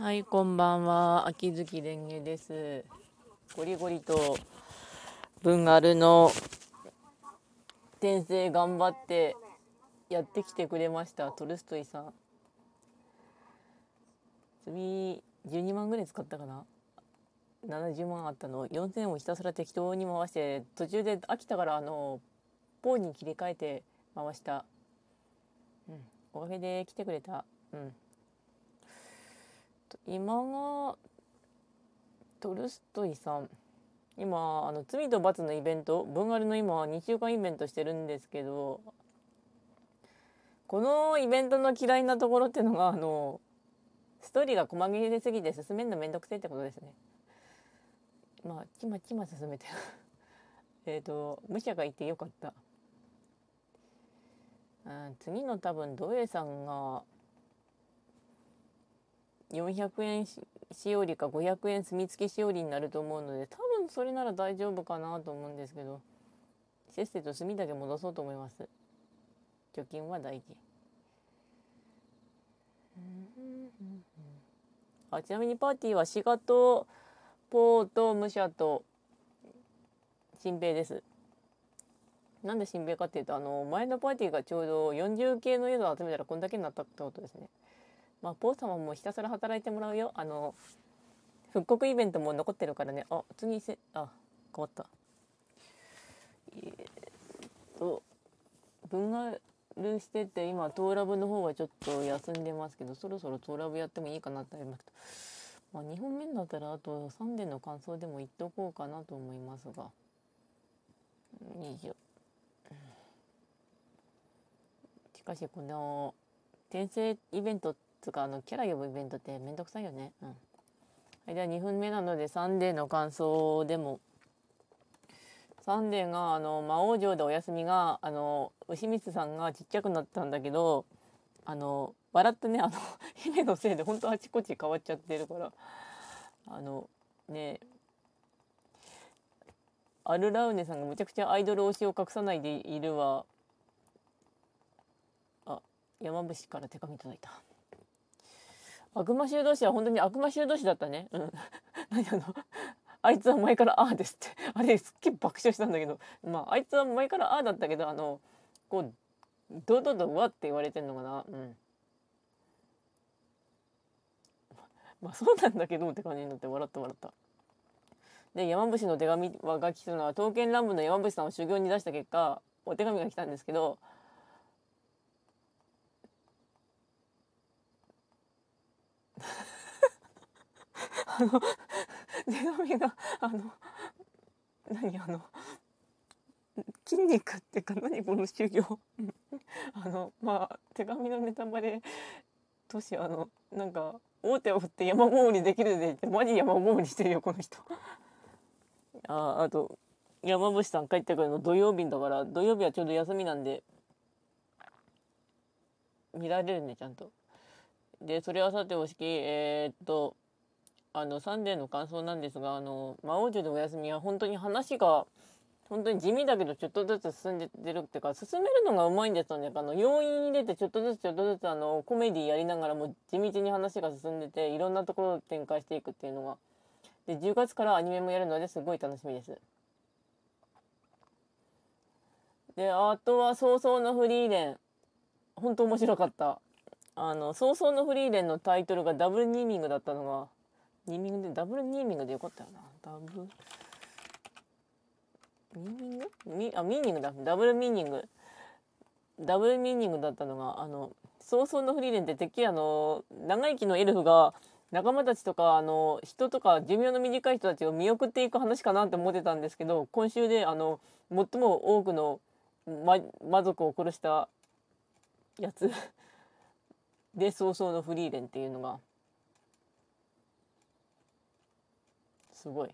はい、こんばんは。秋月蓮華です。ゴリゴリと文丸の転生頑張ってやってきてくれました。トルストイさん。次、12万ぐらい使ったかな ?70 万あったの。4000をひたすら適当に回して、途中で飽きたから、あの、ポーに切り替えて回した。うん。おかげで来てくれた。うん。今がトルストイさん。今あの罪と罰のイベント文丸の今2週間イベントしてるんですけどこのイベントの嫌いなところっていうのがあのストーリーが細切れすぎて進めるのめんどくせえってことですね。まあちまちま進めて えっと武者がいてよかった。うん次の多分土井さんが400円しおりか500円墨付きしおりになると思うので多分それなら大丈夫かなと思うんですけどせっせと墨だけ戻そうと思います。貯金は大事。あちなみにパーティーはシガとポーとムシャと新平です。なんで新平かっていうとあの前のパーティーがちょうど40系の宿を集めたらこんだけになったってことですね。まあ、ポー様もひたすら働いてもらうよ。あの、復刻イベントも残ってるからね。あ、次せ、あ、変わった。えー、っと、分がるしてて、今、トーラブの方はちょっと休んでますけど、そろそろトーラブやってもいいかなって思いますけど、まあ、2本目になったら、あと3点の感想でも言っておこうかなと思いますが。以上。しかし、この、転生イベントつかあのキャラ呼ぶイベントってめんどくさいよね。うん。はい、では2分目なのでサンデーの感想でも。サンデーがあの魔王城でお休みがあの牛光さんがちっちゃくなったんだけどあの笑ってねあの 姫のせいで本当あちこち変わっちゃってるからあのねアルラウネさんがむちゃくちゃアイドル推しを隠さないでいるわあ山伏から手紙届いた。悪魔修道士は本当に悪魔修道士だったね。うん。何あの、あいつは前からああですって。あれすっげえ爆笑したんだけど、まああいつは前からああだったけど、あの、こう、堂々とわって言われてんのかな。うん。まあそうなんだけどって感じになって笑った笑った。で、山伏の手紙が来たのは、刀剣乱舞の山伏さんを修行に出した結果、お手紙が来たんですけど、あの 手紙があの何あの筋肉っていうか何この修行？あのまあ手紙のネタバレとしあのなんか大手を振って山ごもりできるでってマジ山ごもりしてるよこの人。ああと山伏さん帰ってくるの土曜日だから土曜日はちょうど休みなんで見られるねちゃんと。でそれはさておしきえー、っとあのサンデーの感想なんですがあの魔王女でお休みは本当に話が本当に地味だけどちょっとずつ進んでるっていうか進めるのがうまいんですよね。あの要因入れてちょっとずつちょっとずつあのコメディやりながらも地道に話が進んでていろんなところを展開していくっていうのが。で10月からアニメもやるのですごい楽しみです。であとは早々のフリーレン。本当面白かった。あの早々のフリーレンのタイトルがダブルニーミングだったのがニーミングでダブルニーミングでよかったよな。ダブル。ミーニング？ミあミーニングだ。ダブルミーニング。ダブルミーニングだったのがあの早々のフリーレンっててっきりあの長生きのエルフが仲間たちとかあの人とか寿命の短い人たちを見送っていく話かなって思ってたんですけど今週であの最も多くの、ま、魔族を殺したやつ。で早々のフリーレンっていうのが。すごい。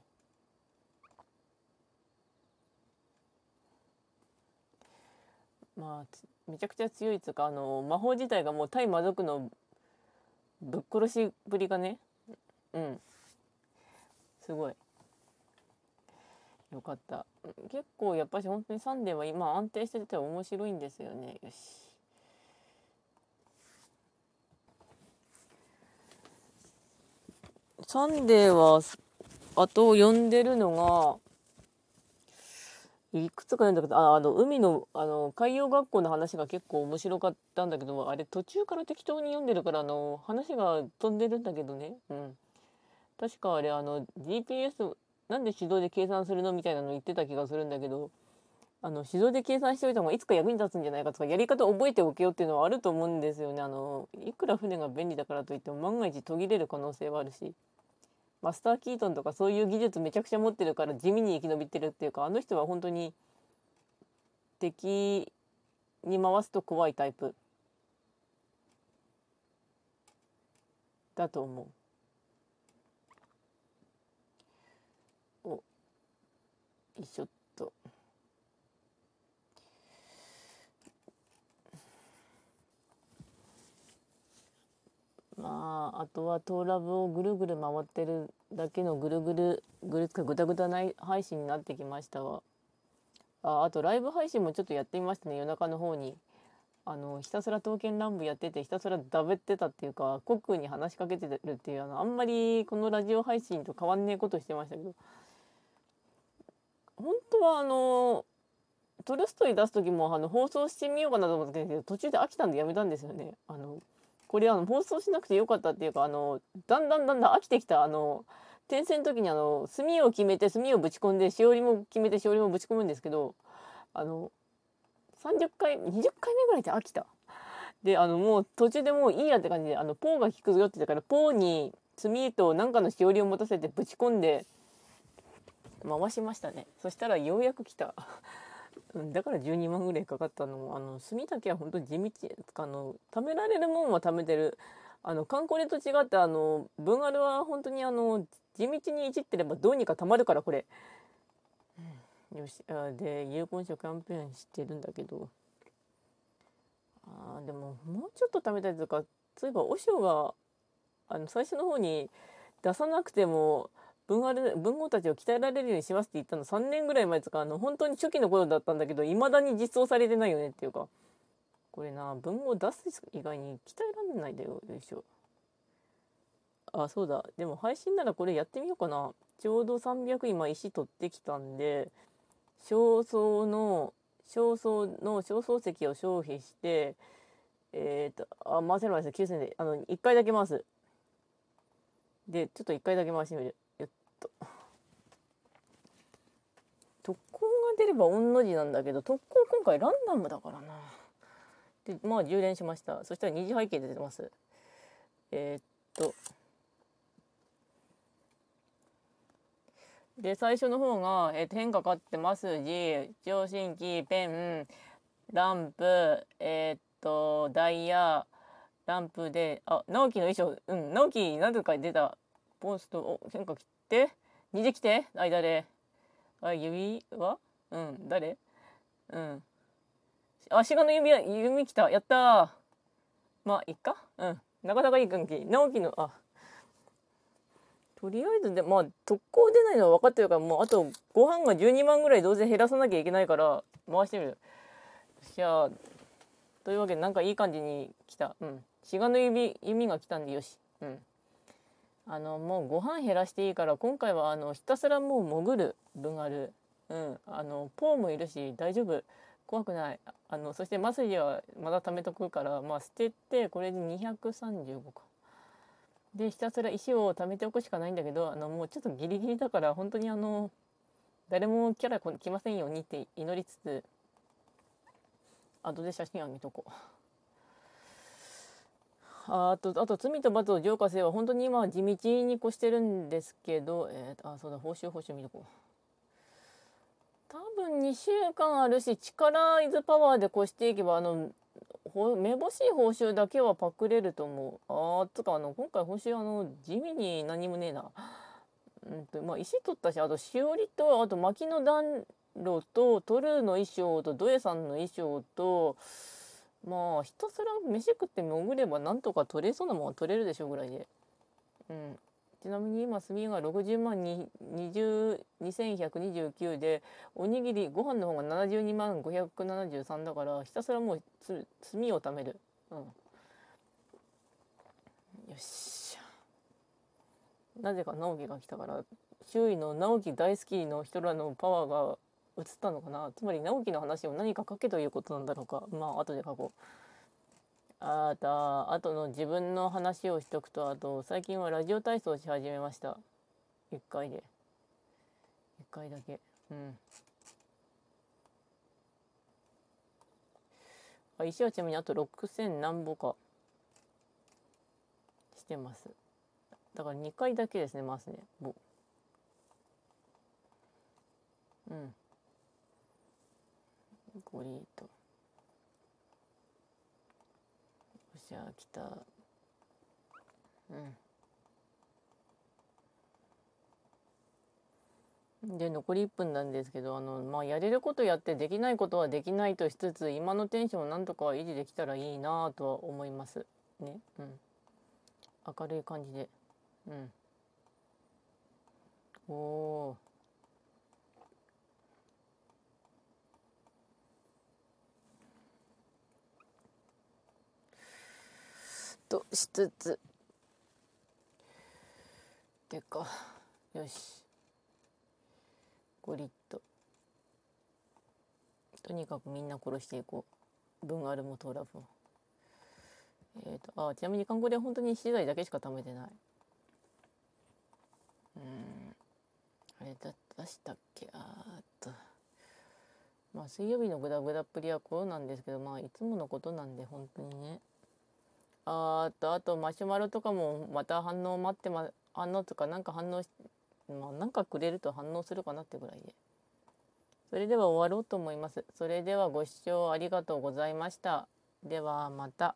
まあめちゃくちゃ強いっつうかあの魔法自体がもう対魔族のぶっ殺しぶりがね。うん。すごい。よかった。結構やっぱし本当にサンデーは今安定してて面白いんですよね。よし。サンデーはあと読んでるのがいくつか読んだけどああの海のあの海洋学校の話が結構面白かったんだけどあれ途中から適当に読んでるからあの話が飛んでるんだけどね。うん。確かあれあの GPS なんで手動で計算するのみたいなの言ってた気がするんだけどあの手動で計算しておいた方がいつか役に立つんじゃないかとかやり方を覚えておけよっていうのはあると思うんですよね。あのいくら船が便利だからといっても万が一途切れる可能性はあるし。マスター・キートンとかそういう技術めちゃくちゃ持ってるから地味に生き延びてるっていうかあの人は本当に敵に回すと怖いタイプだと思う。およいしょっと。まああとはトーラブをぐるぐる回ってるだけのぐるぐるぐるぐだぐだな配信になってきましたがああとライブ配信もちょっとやってみましたね夜中の方に。あのひたすら刀剣乱舞やっててひたすらだべってたっていうかコックに話しかけてるっていうあのあんまりこのラジオ配信と変わんねえことしてましたけど。本当はあのトルストイ出す時もあの放送してみようかなと思ったけど途中で飽きたんでやめたんですよね。あのこれあの放送しなくてよかったっていうかあのだんだんだんだん飽きてきた。あの転生の時にあの炭を決めて炭をぶち込んでしおりも決めてしおりもぶち込むんですけどあの30回20回目ぐらいで飽きた。であのもう途中でもういいやって感じであのポーが効くぞって言ったからポーに炭と何かのしおりを持たせてぶち込んで回しましたね。そしたらようやく来た。だから12万ぐらいかかったのもあの炭だけは本当に地道あの貯められるもんは貯めてる。あの観光でと違ってあの分あるは本当にあの地道にいじってればどうにか貯まるからこれ、うん、よしあで有効書キャンペーンしてるんだけど。あでももうちょっと貯めたりとかそういえば和尚があの最初の方に出さなくても文ある文豪たちを鍛えられるようにしますって言ったの3年ぐらい前とかあの本当に初期の頃だったんだけどいまだに実装されてないよねっていうか。これな文豪出す以外に鍛えられないだよよいしょ。あそうだ。でも配信ならこれやってみようかな。ちょうど300今石取ってきたんで焦燥の焦燥の焦燥石を消費してえっ、とあ回せる回せる9000であの1回だけ回す。でちょっと1回だけ回してみる。と特攻が出れば御の字なんだけど特攻今回ランダムだからな。でまあ充電しました。そしたら二次背景出てます。えー、っと。で最初の方が、えー、変化かってます字聴診器ペンランプえー、っとダイヤランプであ直樹の衣装うん直樹何とか出たポストお変化切って？2で来て？間であ指は？うん。誰うん。あしがの指は指来た。やったまあいっか？うん。なかなかいい関係直樹のあ。とりあえずでまあ特攻出ないのは分かってるからもうあとご飯が12万ぐらいどうせ減らさなきゃいけないから回してみる。じゃあというわけでなんかいい感じに来た。うん。しがの指弓が来たんでよし。うん。あのもうご飯減らしていいから今回はあのひたすらもう潜る分ある。うん。あのポーもいるし大丈夫。怖くない。あのそしてマスジはまだ貯めとくからまあ捨ててこれで235か。でひたすら石を貯めておくしかないんだけどあのもうちょっとギリギリだから本当にあの誰もキャラ来ませんようにって祈りつつ後で写真あげとこう。あとあと罪と罰を浄化せは本当に今は地道に越してるんですけど、えー、あそうだ報酬報酬見とこう。多分2週間あるし力イズパワーで越していけばあのめぼしい報酬だけはパクれると思う。あーつかあの今回報酬あの地味に何もねえな。うんとまあ石取ったしあとしおりとあと薪の暖炉とトルーの衣装とドエさんの衣装とまあひたすら飯食って潜ればなんとか取れそうなもんは取れるでしょうぐらいで。うん、ちなみに今炭が60万2129でおにぎりご飯の方が72万573だからひたすらもう炭を貯める。うん、よっしゃなぜか直樹が来たから周囲の直樹大好きの人らのパワーが映ったのかな？つまり直樹の話を何か書けということなんだろうか？まあ後で書こう。あとあとの自分の話をしとくとあと最近はラジオ体操し始めました。1回で。1回だけ。うん。あ石はちなみにあと6000何歩か。してます。だから2回だけですねますね。ぼ。うん。ゴリと。よっしゃ来た。うん。で残り1分なんですけどあの、まあ、やれることやってできないことはできないとしつつ今のテンションをなんとか維持できたらいいなとは思います。ね。うん。明るい感じで。うん。おおとしつつ。でかよし。ゴリッと。とにかくみんな殺していこう。文あるもトラブをえっ、ー、とあちなみに観光では本当に資材だけしか貯めてない。うん。あれだ出したっけ？あっと。まあ水曜日のグダグダっぷりはこうなんですけどまあいつものことなんで本当にね。あとあとマシュマロとかもまた反応待ってま反応とかなんか反応しまあなんかくれると反応するかなってぐらいで。それでは終わろうと思います。それではご視聴ありがとうございました。ではまた。